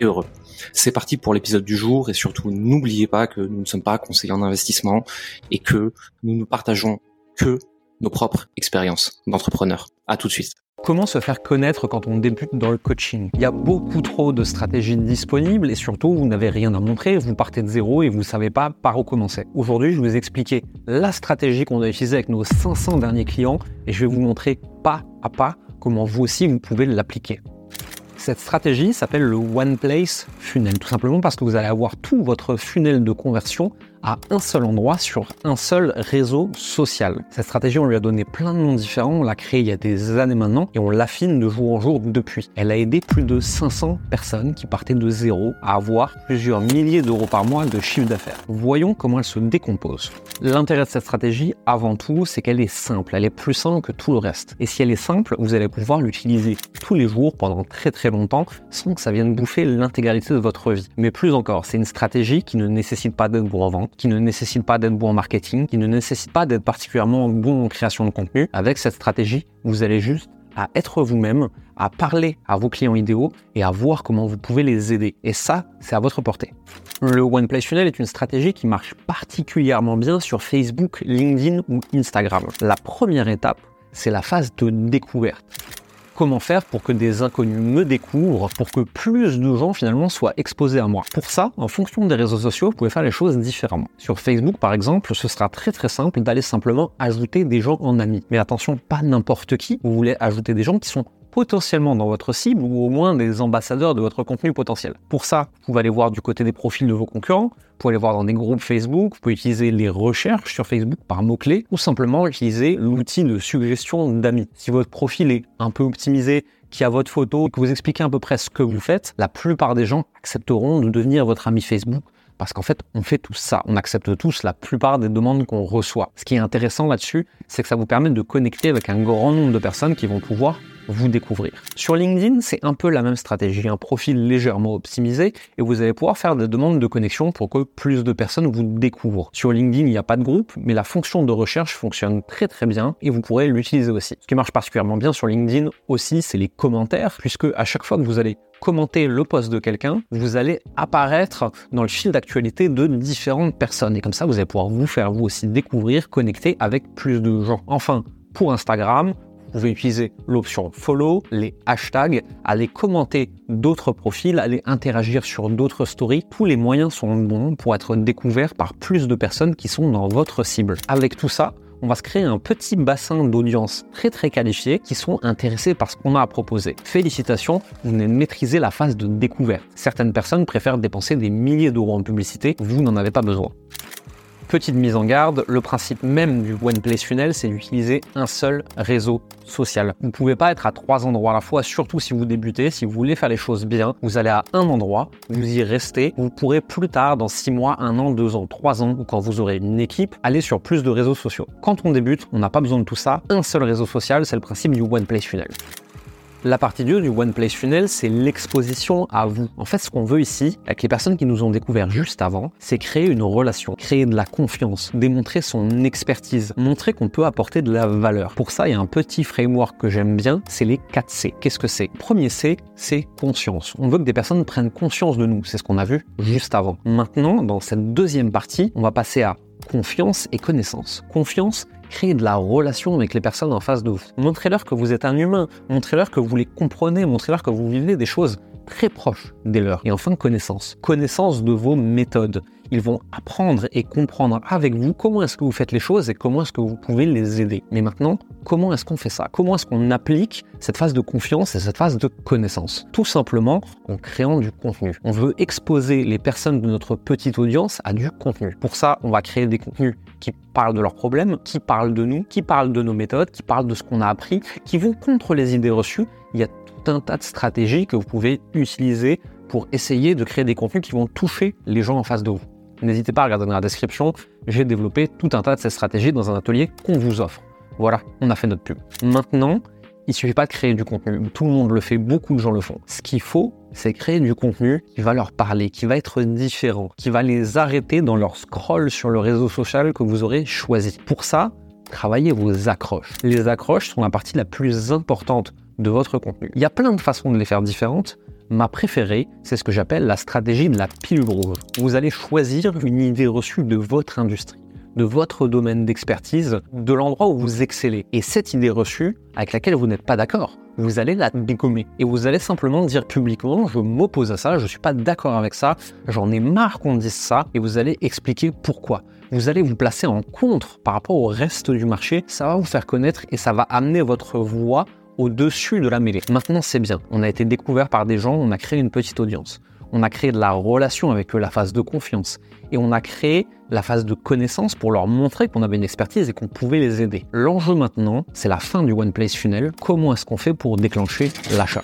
et heureux. C'est parti pour l'épisode du jour et surtout n'oubliez pas que nous ne sommes pas conseillers en investissement et que nous ne partageons que nos propres expériences d'entrepreneurs. À tout de suite. Comment se faire connaître quand on débute dans le coaching? Il y a beaucoup trop de stratégies disponibles et surtout vous n'avez rien à montrer, vous partez de zéro et vous ne savez pas par où commencer. Aujourd'hui, je vais vous expliquer la stratégie qu'on a utilisée avec nos 500 derniers clients et je vais vous montrer pas à pas comment vous aussi vous pouvez l'appliquer. Cette stratégie s'appelle le One Place Funnel, tout simplement parce que vous allez avoir tout votre funnel de conversion à un seul endroit sur un seul réseau social. Cette stratégie, on lui a donné plein de noms différents, on l'a créée il y a des années maintenant et on l'affine de jour en jour depuis. Elle a aidé plus de 500 personnes qui partaient de zéro à avoir plusieurs milliers d'euros par mois de chiffre d'affaires. Voyons comment elle se décompose. L'intérêt de cette stratégie, avant tout, c'est qu'elle est simple. Elle est plus simple que tout le reste. Et si elle est simple, vous allez pouvoir l'utiliser tous les jours pendant très très longtemps sans que ça vienne bouffer l'intégralité de votre vie. Mais plus encore, c'est une stratégie qui ne nécessite pas d'être vente qui ne nécessite pas d'être bon en marketing, qui ne nécessite pas d'être particulièrement bon en création de contenu. Avec cette stratégie, vous allez juste à être vous-même, à parler à vos clients idéaux et à voir comment vous pouvez les aider. Et ça, c'est à votre portée. Le One Place Funnel est une stratégie qui marche particulièrement bien sur Facebook, LinkedIn ou Instagram. La première étape, c'est la phase de découverte comment faire pour que des inconnus me découvrent, pour que plus de gens finalement soient exposés à moi. Pour ça, en fonction des réseaux sociaux, vous pouvez faire les choses différemment. Sur Facebook, par exemple, ce sera très très simple d'aller simplement ajouter des gens en amis. Mais attention, pas n'importe qui. Vous voulez ajouter des gens qui sont potentiellement dans votre cible ou au moins des ambassadeurs de votre contenu potentiel. Pour ça, vous pouvez aller voir du côté des profils de vos concurrents, vous pouvez aller voir dans des groupes Facebook, vous pouvez utiliser les recherches sur Facebook par mots-clés ou simplement utiliser l'outil de suggestion d'amis. Si votre profil est un peu optimisé, qui a votre photo, que vous expliquez à peu près ce que vous faites, la plupart des gens accepteront de devenir votre ami Facebook parce qu'en fait, on fait tout ça. On accepte tous la plupart des demandes qu'on reçoit. Ce qui est intéressant là-dessus, c'est que ça vous permet de connecter avec un grand nombre de personnes qui vont pouvoir vous découvrir. Sur LinkedIn, c'est un peu la même stratégie, un profil légèrement optimisé et vous allez pouvoir faire des demandes de connexion pour que plus de personnes vous découvrent. Sur LinkedIn, il n'y a pas de groupe, mais la fonction de recherche fonctionne très très bien et vous pourrez l'utiliser aussi. Ce qui marche particulièrement bien sur LinkedIn aussi, c'est les commentaires, puisque à chaque fois que vous allez commenter le post de quelqu'un, vous allez apparaître dans le fil d'actualité de différentes personnes. Et comme ça, vous allez pouvoir vous faire vous aussi découvrir, connecter avec plus de gens. Enfin, pour Instagram, vous pouvez utiliser l'option follow, les hashtags, aller commenter d'autres profils, aller interagir sur d'autres stories. Tous les moyens sont bons pour être découverts par plus de personnes qui sont dans votre cible. Avec tout ça, on va se créer un petit bassin d'audience très très qualifié qui sont intéressés par ce qu'on a à proposer. Félicitations, vous venez de maîtriser la phase de découverte. Certaines personnes préfèrent dépenser des milliers d'euros en publicité, vous n'en avez pas besoin. Petite mise en garde, le principe même du One Place Funnel, c'est d'utiliser un seul réseau social. Vous ne pouvez pas être à trois endroits à la fois, surtout si vous débutez, si vous voulez faire les choses bien, vous allez à un endroit, vous y restez, vous pourrez plus tard, dans six mois, un an, deux ans, trois ans, ou quand vous aurez une équipe, aller sur plus de réseaux sociaux. Quand on débute, on n'a pas besoin de tout ça, un seul réseau social, c'est le principe du One Place Funnel. La partie 2 du One Place Funnel, c'est l'exposition à vous. En fait, ce qu'on veut ici, avec les personnes qui nous ont découvert juste avant, c'est créer une relation, créer de la confiance, démontrer son expertise, montrer qu'on peut apporter de la valeur. Pour ça, il y a un petit framework que j'aime bien, c'est les 4 C. Qu'est-ce que c'est? Premier C, c'est conscience. On veut que des personnes prennent conscience de nous, c'est ce qu'on a vu juste avant. Maintenant, dans cette deuxième partie, on va passer à confiance et connaissance. Confiance, créer de la relation avec les personnes en face de vous. Montrez-leur que vous êtes un humain, montrez-leur que vous les comprenez, montrez-leur que vous vivez des choses très proches des leurs. Et enfin, connaissance. Connaissance de vos méthodes. Ils vont apprendre et comprendre avec vous comment est-ce que vous faites les choses et comment est-ce que vous pouvez les aider. Mais maintenant, comment est-ce qu'on fait ça? Comment est-ce qu'on applique cette phase de confiance et cette phase de connaissance? Tout simplement en créant du contenu. On veut exposer les personnes de notre petite audience à du contenu. Pour ça, on va créer des contenus qui parlent de leurs problèmes, qui parlent de nous, qui parlent de nos méthodes, qui parlent de ce qu'on a appris, qui vont contre les idées reçues. Il y a tout un tas de stratégies que vous pouvez utiliser pour essayer de créer des contenus qui vont toucher les gens en face de vous. N'hésitez pas à regarder dans la description, j'ai développé tout un tas de ces stratégies dans un atelier qu'on vous offre. Voilà, on a fait notre pub. Maintenant, il suffit pas de créer du contenu. Tout le monde le fait, beaucoup de gens le font. Ce qu'il faut, c'est créer du contenu qui va leur parler, qui va être différent, qui va les arrêter dans leur scroll sur le réseau social que vous aurez choisi. Pour ça, travaillez vos accroches. Les accroches sont la partie la plus importante de votre contenu. Il y a plein de façons de les faire différentes. Ma préférée, c'est ce que j'appelle la stratégie de la pilule rouge. Vous allez choisir une idée reçue de votre industrie de votre domaine d'expertise, de l'endroit où vous excellez. Et cette idée reçue, avec laquelle vous n'êtes pas d'accord, vous allez la dégommer. Et vous allez simplement dire publiquement, je m'oppose à ça, je ne suis pas d'accord avec ça, j'en ai marre qu'on dise ça, et vous allez expliquer pourquoi. Vous allez vous placer en contre par rapport au reste du marché, ça va vous faire connaître et ça va amener votre voix au-dessus de la mêlée. Maintenant, c'est bien. On a été découvert par des gens, on a créé une petite audience. On a créé de la relation avec eux, la phase de confiance. Et on a créé la phase de connaissance pour leur montrer qu'on avait une expertise et qu'on pouvait les aider. L'enjeu maintenant, c'est la fin du One Place Funnel. Comment est-ce qu'on fait pour déclencher l'achat?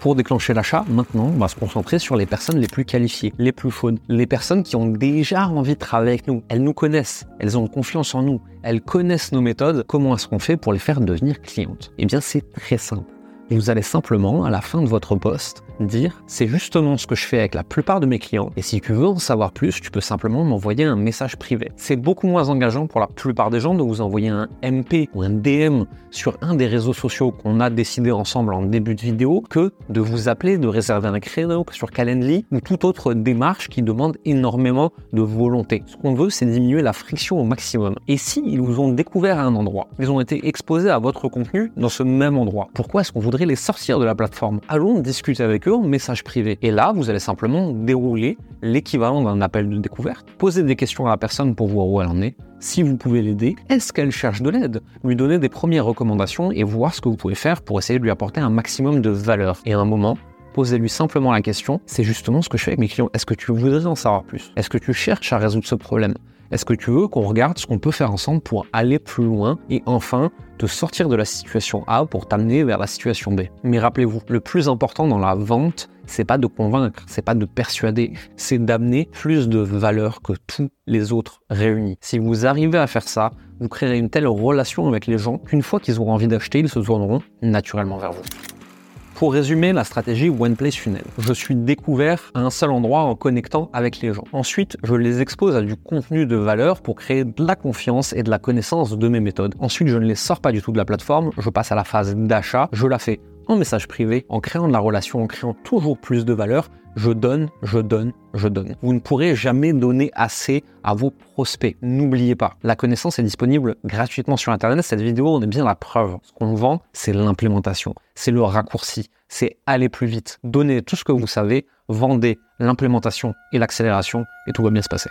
Pour déclencher l'achat, maintenant, on va se concentrer sur les personnes les plus qualifiées, les plus chaudes, les personnes qui ont déjà envie de travailler avec nous. Elles nous connaissent, elles ont confiance en nous, elles connaissent nos méthodes. Comment est-ce qu'on fait pour les faire devenir clientes? Eh bien, c'est très simple. Vous allez simplement, à la fin de votre poste, dire c'est justement ce que je fais avec la plupart de mes clients et si tu veux en savoir plus, tu peux simplement m'envoyer un message privé. C'est beaucoup moins engageant pour la plupart des gens de vous envoyer un MP ou un DM sur un des réseaux sociaux qu'on a décidé ensemble en début de vidéo que de vous appeler, de réserver un créneau sur Calendly ou toute autre démarche qui demande énormément de volonté. Ce qu'on veut, c'est diminuer la friction au maximum. Et si ils vous ont découvert à un endroit, ils ont été exposés à votre contenu dans ce même endroit, pourquoi est-ce qu'on voudrait les sortir de la plateforme Allons discuter avec eux message privé. Et là, vous allez simplement dérouler l'équivalent d'un appel de découverte, poser des questions à la personne pour voir où elle en est, si vous pouvez l'aider, est-ce qu'elle cherche de l'aide? Lui donner des premières recommandations et voir ce que vous pouvez faire pour essayer de lui apporter un maximum de valeur. Et à un moment, posez-lui simplement la question, c'est justement ce que je fais avec mes clients. Est-ce que tu voudrais en savoir plus? Est-ce que tu cherches à résoudre ce problème? Est-ce que tu veux qu'on regarde ce qu'on peut faire ensemble pour aller plus loin et enfin te sortir de la situation A pour t'amener vers la situation B? Mais rappelez-vous, le plus important dans la vente, c'est pas de convaincre, c'est pas de persuader, c'est d'amener plus de valeur que tous les autres réunis. Si vous arrivez à faire ça, vous créerez une telle relation avec les gens qu'une fois qu'ils auront envie d'acheter, ils se tourneront naturellement vers vous. Pour résumer la stratégie One Place Funnel, je suis découvert à un seul endroit en connectant avec les gens. Ensuite, je les expose à du contenu de valeur pour créer de la confiance et de la connaissance de mes méthodes. Ensuite, je ne les sors pas du tout de la plateforme, je passe à la phase d'achat, je la fais en message privé, en créant de la relation, en créant toujours plus de valeur, je donne, je donne, je donne. Vous ne pourrez jamais donner assez à vos prospects. N'oubliez pas, la connaissance est disponible gratuitement sur Internet. Cette vidéo on est bien la preuve. Ce qu'on vend, c'est l'implémentation, c'est le raccourci, c'est aller plus vite. Donnez tout ce que vous savez, vendez l'implémentation et l'accélération et tout va bien se passer.